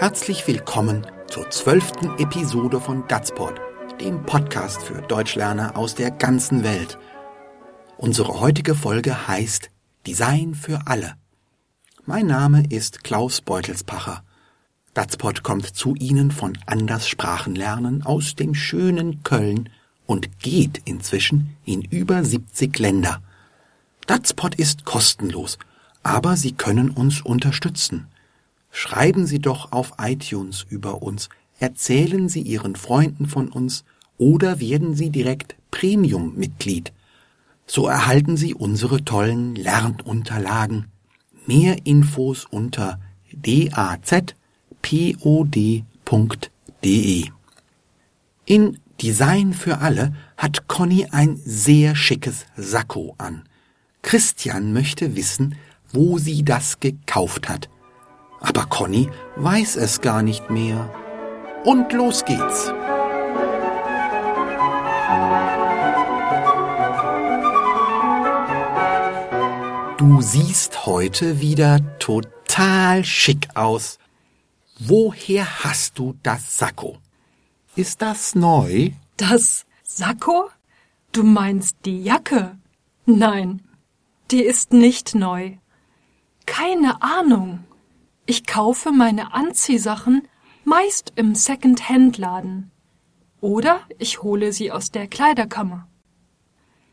Herzlich willkommen zur zwölften Episode von Datsport, dem Podcast für Deutschlerner aus der ganzen Welt. Unsere heutige Folge heißt Design für alle. Mein Name ist Klaus Beutelspacher. Datsport kommt zu Ihnen von Anders Sprachenlernen aus dem schönen Köln und geht inzwischen in über 70 Länder. Datspot ist kostenlos, aber Sie können uns unterstützen. Schreiben Sie doch auf iTunes über uns, erzählen Sie Ihren Freunden von uns oder werden Sie direkt Premium-Mitglied. So erhalten Sie unsere tollen Lernunterlagen. Mehr Infos unter dazpod.de. In Design für alle hat Conny ein sehr schickes Sakko an. Christian möchte wissen, wo sie das gekauft hat. Aber Conny weiß es gar nicht mehr. Und los geht's. Du siehst heute wieder total schick aus. Woher hast du das Sakko? Ist das neu? Das Sakko? Du meinst die Jacke? Nein, die ist nicht neu. Keine Ahnung. Ich kaufe meine Anziehsachen meist im Second-Hand-Laden. Oder ich hole sie aus der Kleiderkammer.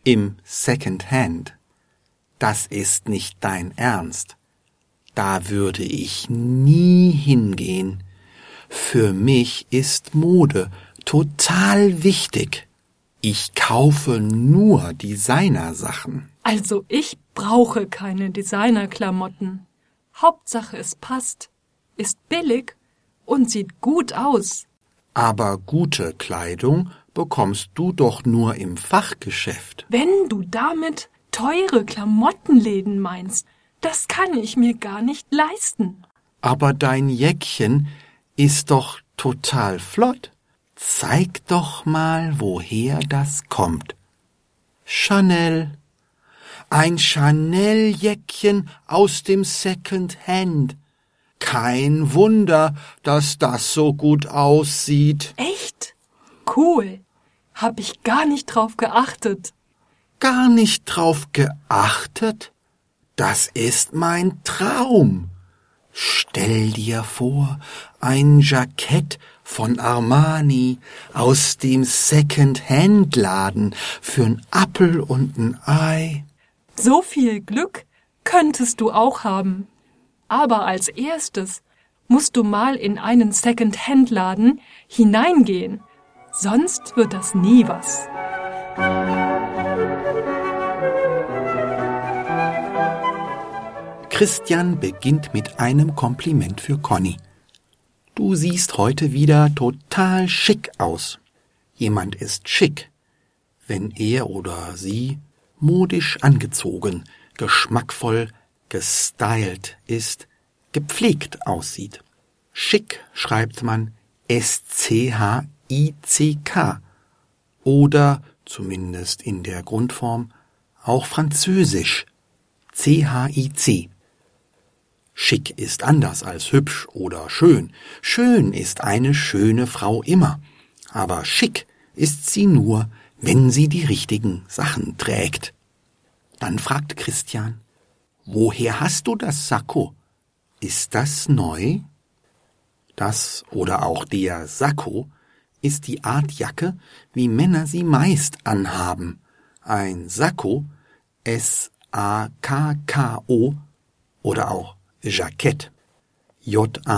Im Second-Hand? Das ist nicht dein Ernst. Da würde ich nie hingehen. Für mich ist Mode total wichtig. Ich kaufe nur Designersachen. Also ich brauche keine Designerklamotten. Hauptsache es passt, ist billig und sieht gut aus. Aber gute Kleidung bekommst du doch nur im Fachgeschäft. Wenn du damit teure Klamottenläden meinst, das kann ich mir gar nicht leisten. Aber dein Jäckchen ist doch total flott. Zeig doch mal, woher das kommt. Chanel. Ein Chanel-Jäckchen aus dem Second Hand. Kein Wunder, dass das so gut aussieht. Echt? Cool. Hab ich gar nicht drauf geachtet. Gar nicht drauf geachtet? Das ist mein Traum. Stell dir vor, ein Jackett von Armani aus dem Second-Hand-Laden für'n Appel und ein Ei. So viel Glück könntest du auch haben. Aber als erstes musst du mal in einen Second-Hand-Laden hineingehen. Sonst wird das nie was. Christian beginnt mit einem Kompliment für Conny. Du siehst heute wieder total schick aus. Jemand ist schick, wenn er oder sie modisch angezogen, geschmackvoll, gestylt ist, gepflegt aussieht. Schick schreibt man S-C-H-I-C-K oder zumindest in der Grundform auch französisch C-H-I-C. Schick ist anders als hübsch oder schön. Schön ist eine schöne Frau immer. Aber schick ist sie nur, wenn sie die richtigen Sachen trägt. Dann fragt Christian, woher hast du das Sakko? Ist das neu? Das oder auch der Sakko ist die Art Jacke, wie Männer sie meist anhaben. Ein Sakko, S-A-K-K-O oder auch Jackett, J-A-C-K-E-T-T,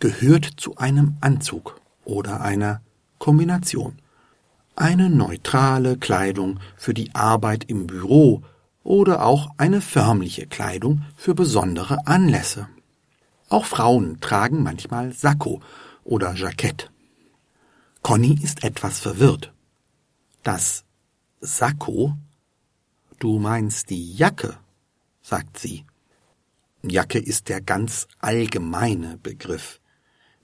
gehört zu einem Anzug oder einer Kombination. Eine neutrale Kleidung für die Arbeit im Büro oder auch eine förmliche Kleidung für besondere Anlässe. Auch Frauen tragen manchmal Sakko oder Jackett. Conny ist etwas verwirrt. Das Sakko Du meinst die Jacke, sagt sie. Jacke ist der ganz allgemeine Begriff.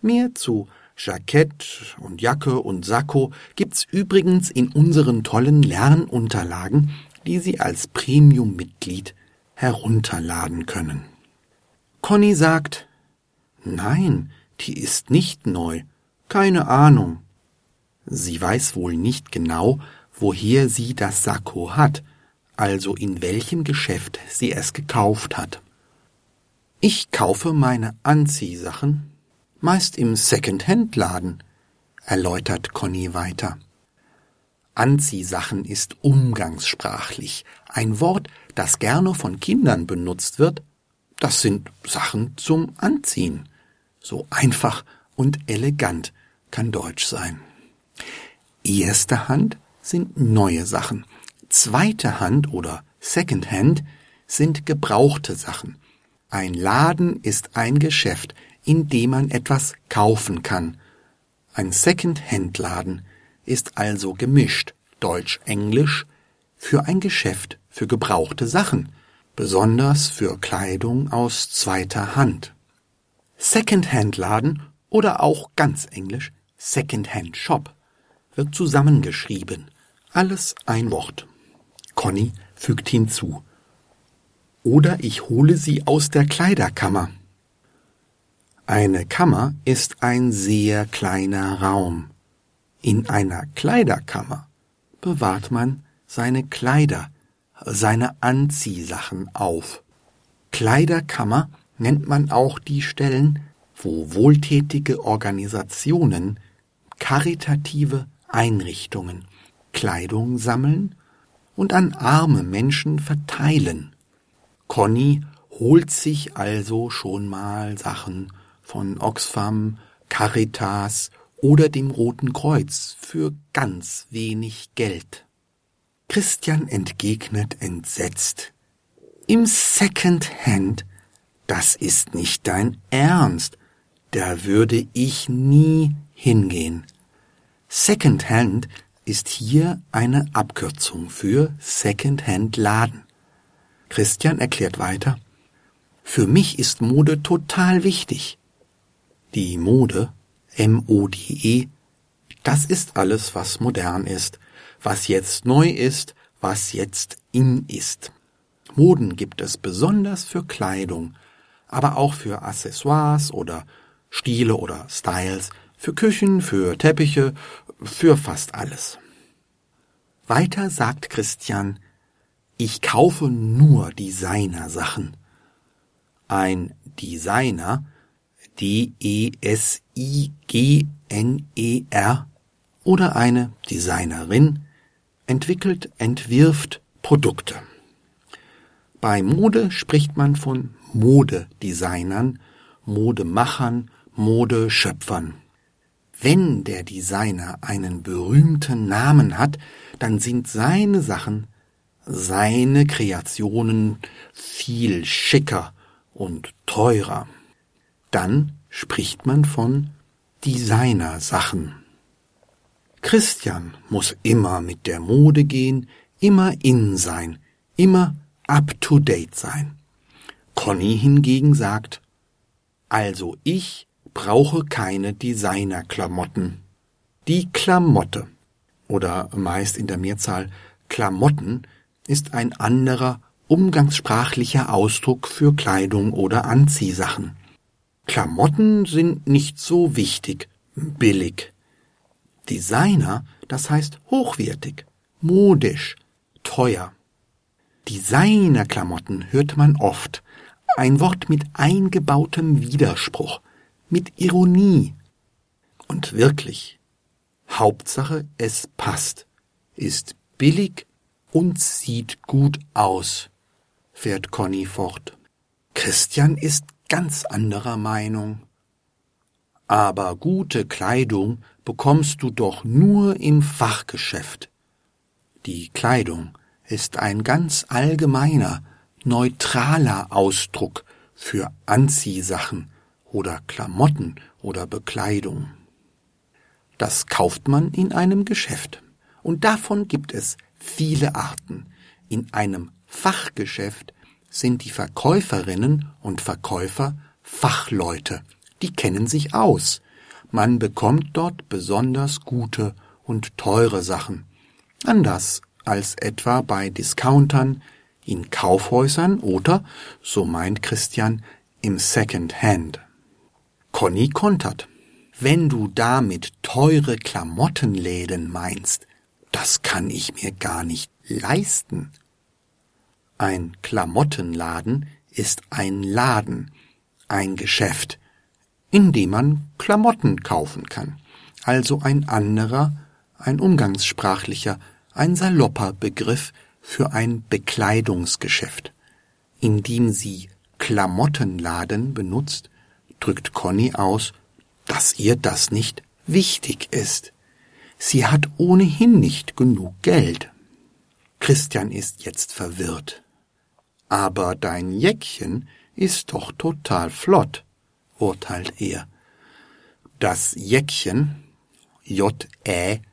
Mehr zu Jackett und Jacke und Sakko gibt's übrigens in unseren tollen Lernunterlagen, die Sie als Premium-Mitglied herunterladen können. Conny sagt, Nein, die ist nicht neu. Keine Ahnung. Sie weiß wohl nicht genau, woher sie das Sakko hat, also in welchem Geschäft sie es gekauft hat. Ich kaufe meine Anziehsachen meist im Second-Hand-Laden, erläutert Conny weiter. Anziehsachen ist umgangssprachlich ein Wort, das gerne von Kindern benutzt wird. Das sind Sachen zum Anziehen. So einfach und elegant kann Deutsch sein. Erste Hand sind neue Sachen. Zweite Hand oder Second Hand sind gebrauchte Sachen. Ein Laden ist ein Geschäft, in dem man etwas kaufen kann. Ein Second-Hand-Laden ist also gemischt Deutsch-Englisch für ein Geschäft für gebrauchte Sachen, besonders für Kleidung aus zweiter Hand. Second-Hand-Laden oder auch ganz Englisch Second-Hand-Shop wird zusammengeschrieben. Alles ein Wort. Conny fügt hinzu. Oder ich hole sie aus der Kleiderkammer. Eine Kammer ist ein sehr kleiner Raum. In einer Kleiderkammer bewahrt man seine Kleider, seine Anziehsachen auf. Kleiderkammer nennt man auch die Stellen, wo wohltätige Organisationen, karitative Einrichtungen Kleidung sammeln und an arme Menschen verteilen. Conny holt sich also schon mal Sachen von Oxfam, Caritas oder dem Roten Kreuz für ganz wenig Geld. Christian entgegnet entsetzt. Im Second Hand? Das ist nicht dein Ernst. Da würde ich nie hingehen. Second Hand ist hier eine Abkürzung für Second Hand Laden. Christian erklärt weiter, für mich ist Mode total wichtig. Die Mode, M-O-D-E, das ist alles, was modern ist, was jetzt neu ist, was jetzt in ist. Moden gibt es besonders für Kleidung, aber auch für Accessoires oder Stile oder Styles, für Küchen, für Teppiche, für fast alles. Weiter sagt Christian, ich kaufe nur Designersachen. Ein Designer D-E-S-I-G-N-E-R oder eine Designerin entwickelt, entwirft Produkte. Bei Mode spricht man von Modedesignern, Modemachern, Modeschöpfern. Wenn der Designer einen berühmten Namen hat, dann sind seine Sachen, seine Kreationen viel schicker und teurer dann spricht man von Designersachen. Christian muss immer mit der Mode gehen, immer in sein, immer up to date sein. Conny hingegen sagt, also ich brauche keine Designerklamotten. Die Klamotte oder meist in der Mehrzahl Klamotten ist ein anderer umgangssprachlicher Ausdruck für Kleidung oder Anziehsachen. Klamotten sind nicht so wichtig, billig. Designer, das heißt hochwertig, modisch, teuer. Designerklamotten hört man oft, ein Wort mit eingebautem Widerspruch, mit Ironie. Und wirklich, Hauptsache es passt, ist billig und sieht gut aus, fährt Conny fort. Christian ist ganz anderer Meinung. Aber gute Kleidung bekommst du doch nur im Fachgeschäft. Die Kleidung ist ein ganz allgemeiner, neutraler Ausdruck für Anziehsachen oder Klamotten oder Bekleidung. Das kauft man in einem Geschäft. Und davon gibt es viele Arten. In einem Fachgeschäft sind die Verkäuferinnen und Verkäufer Fachleute, die kennen sich aus. Man bekommt dort besonders gute und teure Sachen. Anders als etwa bei Discountern, in Kaufhäusern oder, so meint Christian, im Second Hand. Conny kontert. Wenn du damit teure Klamottenläden meinst, das kann ich mir gar nicht leisten. Ein Klamottenladen ist ein Laden, ein Geschäft, in dem man Klamotten kaufen kann, also ein anderer, ein umgangssprachlicher, ein salopper Begriff für ein Bekleidungsgeschäft. Indem sie Klamottenladen benutzt, drückt Conny aus, dass ihr das nicht wichtig ist. Sie hat ohnehin nicht genug Geld. Christian ist jetzt verwirrt. Aber dein Jäckchen ist doch total flott, urteilt er. Das Jäckchen, J-Ä-C-K-C-H-E-N,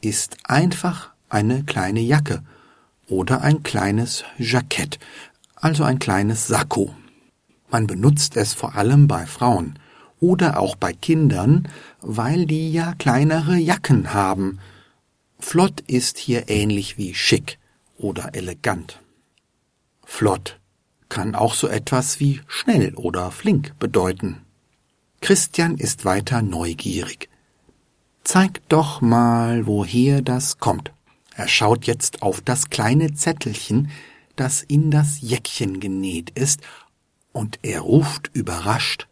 ist einfach eine kleine Jacke oder ein kleines Jackett, also ein kleines Sakko. Man benutzt es vor allem bei Frauen oder auch bei Kindern, weil die ja kleinere Jacken haben. Flott ist hier ähnlich wie schick oder elegant. Flott kann auch so etwas wie schnell oder flink bedeuten. Christian ist weiter neugierig. Zeig doch mal, woher das kommt. Er schaut jetzt auf das kleine Zettelchen, das in das Jäckchen genäht ist, und er ruft überrascht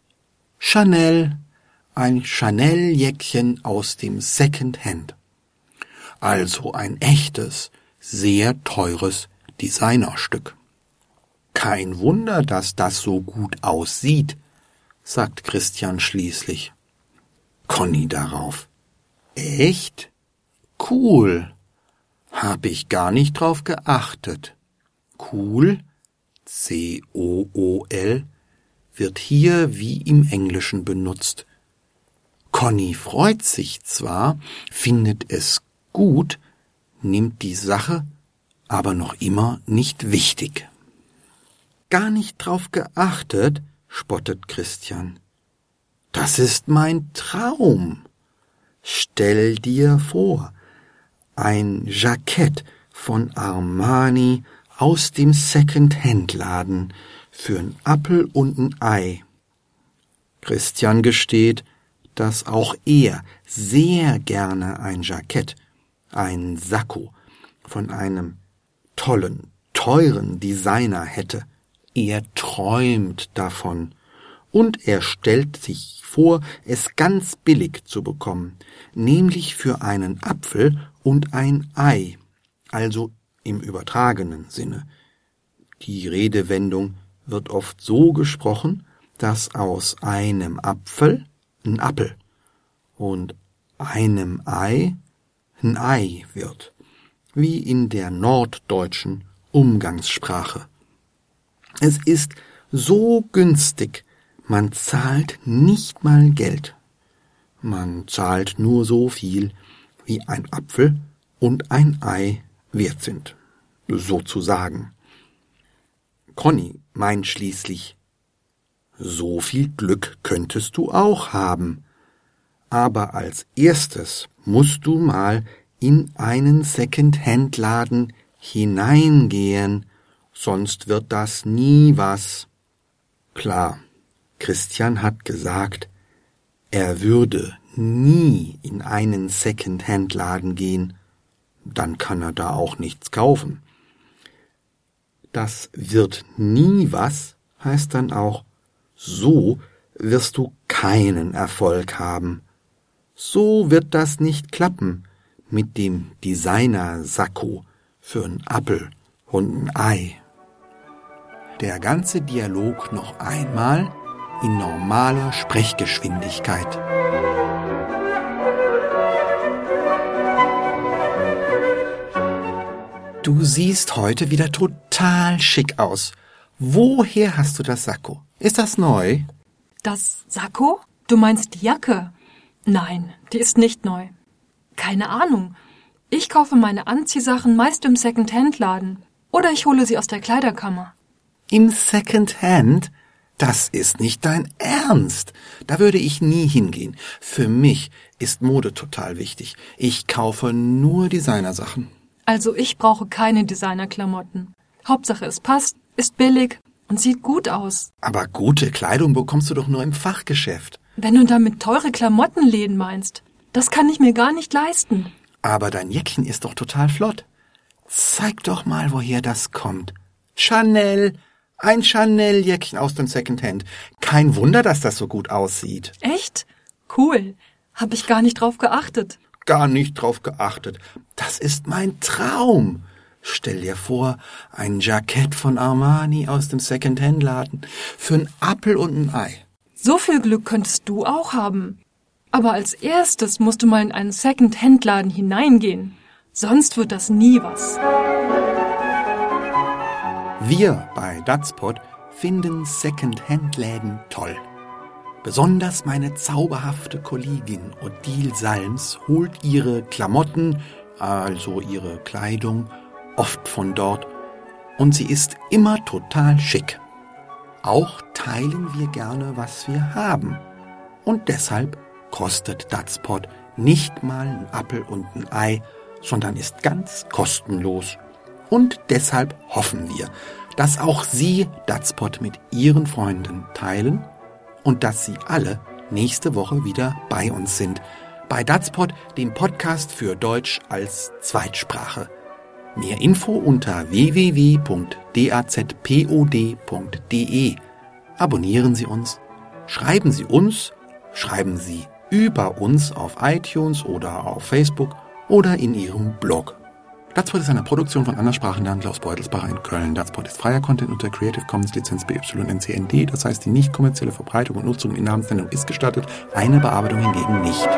Chanel, ein Chanel-Jäckchen aus dem Second Hand. Also ein echtes, sehr teures Designerstück. Kein Wunder, dass das so gut aussieht, sagt Christian schließlich. Conny darauf. Echt? Cool. Hab ich gar nicht drauf geachtet. Cool, C-O-O-L, wird hier wie im Englischen benutzt. Conny freut sich zwar, findet es gut, nimmt die Sache aber noch immer nicht wichtig. Gar nicht drauf geachtet, spottet Christian. Das ist mein Traum. Stell dir vor, ein Jackett von Armani aus dem Second-Hand-Laden für ein Appel und ein Ei. Christian gesteht, dass auch er sehr gerne ein Jackett, ein Sakko von einem tollen, teuren Designer hätte. Er träumt davon. Und er stellt sich vor, es ganz billig zu bekommen, nämlich für einen Apfel und ein Ei, also im übertragenen Sinne. Die Redewendung wird oft so gesprochen, dass aus einem Apfel ein Appel und einem Ei ein Ei wird, wie in der norddeutschen Umgangssprache. Es ist so günstig, man zahlt nicht mal Geld. Man zahlt nur so viel, wie ein Apfel und ein Ei wert sind, sozusagen. Conny meint schließlich, so viel Glück könntest du auch haben. Aber als erstes musst du mal in einen Second-Hand-Laden hineingehen, sonst wird das nie was. Klar, Christian hat gesagt, er würde nie in einen Second-Hand-Laden gehen, dann kann er da auch nichts kaufen. Das wird nie was heißt dann auch, so wirst du keinen Erfolg haben. So wird das nicht klappen mit dem Designer-Sakko für ein Appel und ein Ei. Der ganze Dialog noch einmal in normaler Sprechgeschwindigkeit. Du siehst heute wieder total schick aus. Woher hast du das Sakko? Ist das neu? Das Sakko? Du meinst die Jacke? Nein, die ist nicht neu. Keine Ahnung. Ich kaufe meine Anziehsachen meist im Second-Hand-Laden. Oder ich hole sie aus der Kleiderkammer. Im Second-Hand? Das ist nicht dein Ernst. Da würde ich nie hingehen. Für mich ist Mode total wichtig. Ich kaufe nur Designersachen. Also ich brauche keine Designerklamotten. Hauptsache es passt, ist billig und sieht gut aus. Aber gute Kleidung bekommst du doch nur im Fachgeschäft. Wenn du damit teure Klamottenläden meinst, das kann ich mir gar nicht leisten. Aber dein Jäckchen ist doch total flott. Zeig doch mal, woher das kommt. Chanel. Ein Chanel-Jäckchen aus dem Secondhand. Kein Wunder, dass das so gut aussieht. Echt? Cool. Hab ich gar nicht drauf geachtet. Gar nicht drauf geachtet. Das ist mein Traum. Stell dir vor, ein Jackett von Armani aus dem Secondhand-Laden für ein Appel und ein Ei. So viel Glück könntest du auch haben. Aber als erstes musst du mal in einen Second-Hand-Laden hineingehen. Sonst wird das nie was. Wir bei Datspot finden Second-Hand-Läden toll. Besonders meine zauberhafte Kollegin Odile Salms holt ihre Klamotten, also ihre Kleidung, oft von dort und sie ist immer total schick. Auch teilen wir gerne, was wir haben. Und deshalb kostet Datspot nicht mal ein Appel und ein Ei, sondern ist ganz kostenlos. Und deshalb hoffen wir, dass auch Sie Datspot mit Ihren Freunden teilen und dass Sie alle nächste Woche wieder bei uns sind. Bei Datspot, dem Podcast für Deutsch als Zweitsprache. Mehr Info unter www.dazpod.de. Abonnieren Sie uns, schreiben Sie uns, schreiben Sie über uns auf iTunes oder auf Facebook oder in Ihrem Blog. Datspot ist eine Produktion von Anderssprachenlernen Klaus Beutelsbacher in Köln. Datspot ist freier Content unter Creative Commons Lizenz BYNCND. Das heißt, die nicht kommerzielle Verbreitung und Nutzung in Namensnennung ist gestattet, eine Bearbeitung hingegen nicht.